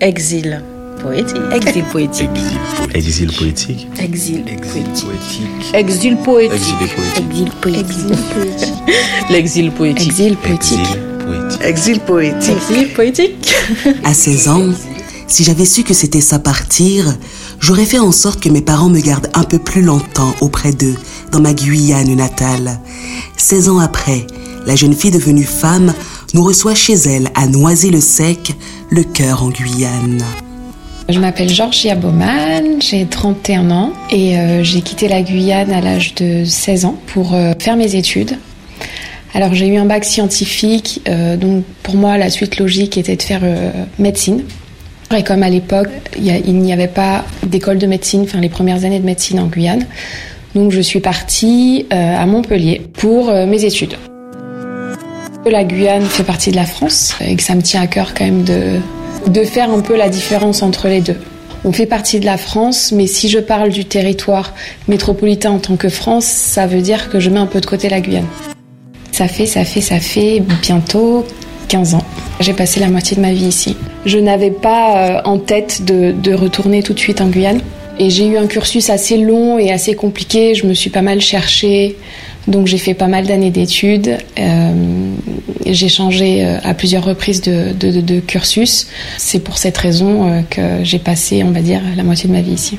Exil poétique. Exil poétique. Exil poétique. Exil poétique. Exil poétique. Exil poétique. L'exil poétique. Exil poétique. Exil poétique. Exil poétique. À 16 ans, si j'avais su que c'était ça partir, j'aurais fait en sorte que mes parents me gardent un peu plus longtemps auprès d'eux, dans ma Guyane natale. 16 ans après, la jeune fille devenue femme nous reçoit chez elle à Noisy-le-Sec, le cœur en Guyane. Je m'appelle Georgia Baumann, j'ai 31 ans et euh, j'ai quitté la Guyane à l'âge de 16 ans pour euh, faire mes études. Alors j'ai eu un bac scientifique, euh, donc pour moi la suite logique était de faire médecine. Et comme à l'époque il n'y avait pas d'école de médecine, enfin les premières années de médecine en Guyane, donc je suis partie à Montpellier pour mes études. La Guyane fait partie de la France et que ça me tient à cœur quand même de, de faire un peu la différence entre les deux. On fait partie de la France, mais si je parle du territoire métropolitain en tant que France, ça veut dire que je mets un peu de côté la Guyane. Ça fait, ça fait, ça fait bientôt 15 ans. J'ai passé la moitié de ma vie ici. Je n'avais pas euh, en tête de, de retourner tout de suite en Guyane. Et j'ai eu un cursus assez long et assez compliqué. Je me suis pas mal cherchée. Donc j'ai fait pas mal d'années d'études. Euh, j'ai changé euh, à plusieurs reprises de, cursus. C'est pour cette raison euh, que j'ai passé, on va dire, la moitié de ma vie ici.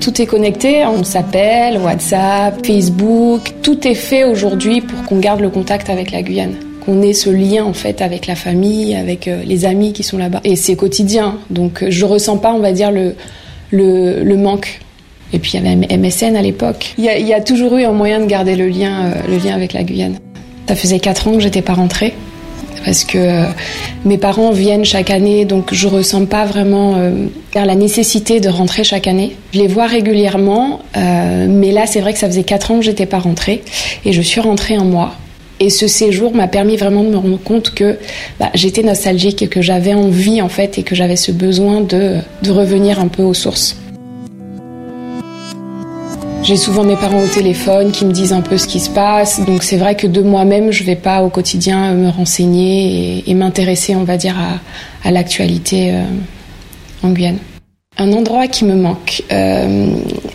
Tout est connecté, on s'appelle, WhatsApp, Facebook, tout est fait aujourd'hui pour qu'on garde le contact avec la Guyane, qu'on ait ce lien en fait avec la famille, avec les amis qui sont là-bas. Et c'est quotidien, donc je ressens pas, on va dire, le manque et puis il y avait MSN à l'époque. Il y, a toujours eu un moyen de garder le lien, euh, le lien avec la Guyane. Ça faisait quatre ans que j'étais pas rentrée parce que euh, mes parents viennent chaque année, donc je ressens pas vraiment euh, la nécessité de rentrer chaque année. Je les vois régulièrement, mais là c'est vrai que ça faisait quatre ans que j'étais pas rentrée et je suis rentrée en mois. Et ce séjour m'a permis vraiment de me rendre compte que bah, j'étais nostalgique et que j'avais envie en fait et que j'avais ce besoin de revenir un peu aux sources. J'ai souvent mes parents au téléphone qui me disent un peu ce qui se passe. Donc c'est vrai que de moi-même, je ne vais pas au quotidien me renseigner et, m'intéresser, on va dire, à, l'actualité euh, en Guyane. Un endroit qui me manque, euh,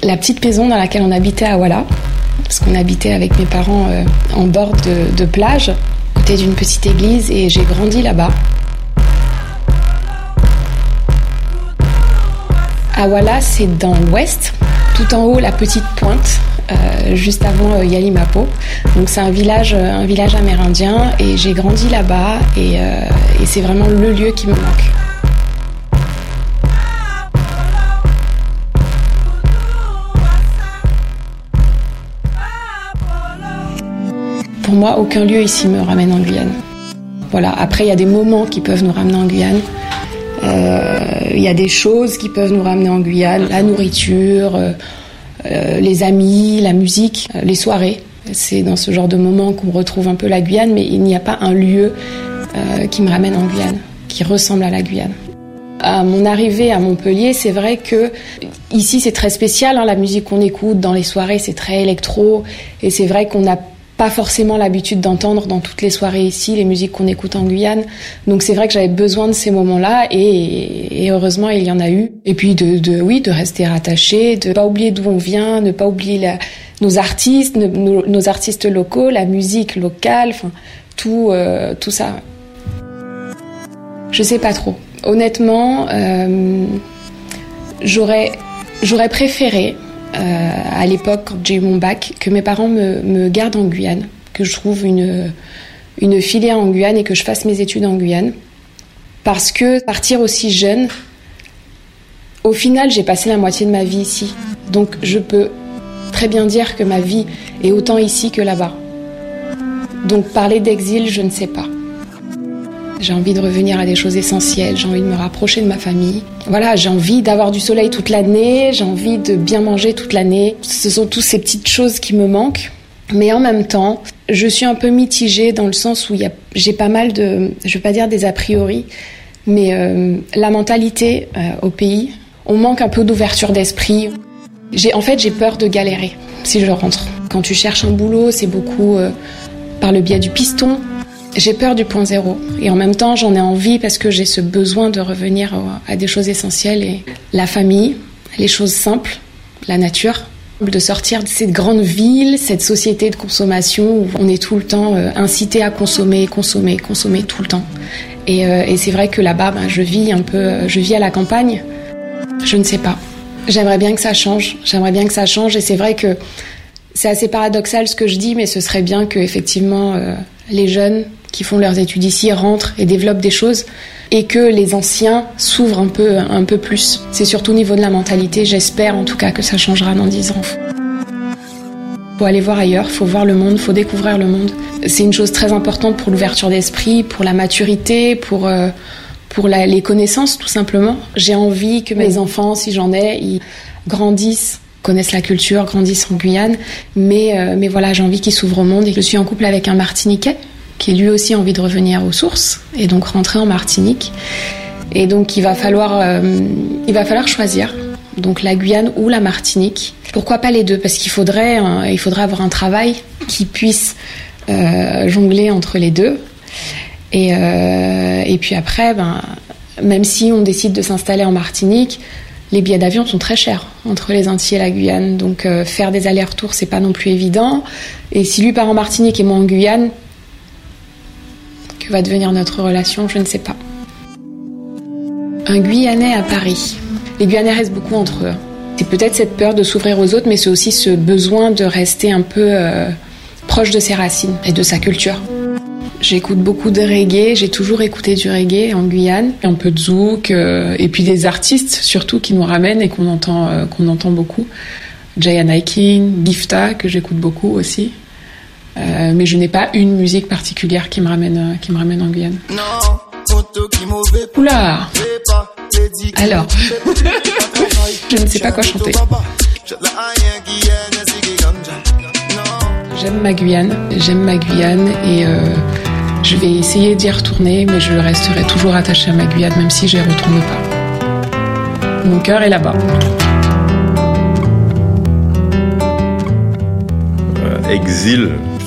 la petite maison dans laquelle on habitait à Walla, parce qu'on habitait avec mes parents euh, en bord de, de plage, côté d'une petite église, et j'ai grandi là-bas. À Walla, c'est dans l'ouest, tout en haut la petite pointe, euh, juste avant euh, Yalimapo. Donc c'est un village, euh, un village amérindien et j'ai grandi là-bas et, et c'est vraiment le lieu qui me manque. Pour moi, aucun lieu ici me ramène en Guyane. Voilà. Après, il y a des moments qui peuvent nous ramener en Guyane. Il y a des choses qui peuvent nous ramener en Guyane, la nourriture, euh, euh, les amis, la musique, euh, les soirées. C'est dans ce genre de moments qu'on retrouve un peu la Guyane, mais il n'y a pas un lieu qui me ramène en Guyane, qui ressemble à la Guyane. À mon arrivée à Montpellier, c'est vrai que ici c'est très spécial, hein, la musique qu'on écoute dans les soirées c'est très électro, et c'est vrai qu'on a pas forcément l'habitude d'entendre dans toutes les soirées ici les musiques qu'on écoute en Guyane. Donc c'est vrai que j'avais besoin de ces moments-là et, heureusement il y en a eu. Et puis de, oui de rester rattaché, de pas oublier d'où on vient, ne pas oublier nos artistes, nos, artistes locaux, la musique locale, enfin tout euh, tout ça. Je sais pas trop. Honnêtement, euh, j'aurais j'aurais préféré à l'époque, quand j'ai eu mon bac, que mes parents me, gardent en Guyane, que je trouve une, une filière en Guyane et que je fasse mes études en Guyane. Parce que partir aussi jeune, au final, j'ai passé la moitié de ma vie ici. Donc je peux très bien dire que ma vie est autant ici que là-bas. Donc parler d'exil, je ne sais pas. J'ai envie de revenir à des choses essentielles, j'ai envie de me rapprocher de ma famille. Voilà, j'ai envie d'avoir du soleil toute l'année, j'ai envie de bien manger toute l'année. Ce sont toutes ces petites choses qui me manquent. Mais en même temps, je suis un peu mitigée dans le sens où j'ai pas mal de, je vais pas dire des a priori, mais euh, la mentalité euh, au pays, on manque un peu d'ouverture d'esprit. En fait, j'ai peur de galérer si je rentre. Quand tu cherches un boulot, c'est beaucoup euh, par le biais du piston, J'ai peur du point zéro et en même temps j'en ai envie parce que j'ai ce besoin de revenir à des choses essentielles et la famille, les choses simples, la nature, de sortir de cette grande ville, cette société de consommation où on est tout le temps euh, incité à consommer, consommer, consommer tout le temps. Et, euh, c'est vrai que là-bas, ben, je vis un peu, euh, je vis à la campagne. Je ne sais pas. J'aimerais bien que ça change. J'aimerais bien que ça change. Et c'est vrai que c'est assez paradoxal ce que je dis, mais ce serait bien que effectivement les jeunes qui font leurs études ici rentrent et développent des choses et que les anciens s'ouvrent un peu, un peu plus. C'est surtout au niveau de la mentalité. J'espère en tout cas que ça changera dans dix ans. Faut aller voir ailleurs, faut voir le monde, faut découvrir le monde. C'est une chose très importante pour l'ouverture d'esprit, pour la maturité, pour euh, pour les connaissances tout simplement. J'ai envie que mes enfants, si j'en ai, ils grandissent connaissent la culture, grandissent en Guyane, mais, euh, mais voilà, j'ai envie qu'ils s'ouvrent au monde. Et je suis en couple avec un Martiniquais qui lui aussi envie de revenir aux sources et donc rentrer en Martinique. Et donc il va falloir, euh, il va falloir choisir. Donc la Guyane ou la Martinique. Pourquoi pas les deux? Parce qu'il faudrait, euh, il avoir un travail qui puisse euh, jongler entre les deux. Et, et puis après, ben, même si on décide de s'installer en Martinique, les billets d'avion sont très chers entre les Antilles et la Guyane. Donc faire des allers-retours, c'est pas non plus évident. Et si lui part en Martinique et moi en Guyane, que va devenir notre relation, je ne sais pas. Un Guyanais à Paris. Les Guyanais restent beaucoup entre eux. C'est peut-être cette peur de s'ouvrir aux autres, mais c'est aussi ce besoin de rester un peu euh, proche de ses racines et de sa culture. J'écoute beaucoup de reggae, j'ai toujours écouté du reggae en Guyane, un peu de zouk, euh, et puis des artistes surtout qui nous ramènent et qu'on entend, euh, qu'on entend beaucoup. Jaya King, Gifta, que j'écoute beaucoup aussi. Euh, mais je n'ai pas une musique particulière qui me ramène, euh, qui me ramène en Guyane. Oula Alors, je ne sais pas quoi chanter. J'aime ma Guyane, j'aime ma Guyane et euh, je vais essayer d'y retourner, mais je resterai toujours attachée à ma Guyane, même si j'y retourne pas. Mon cœur est là-bas. Exil, je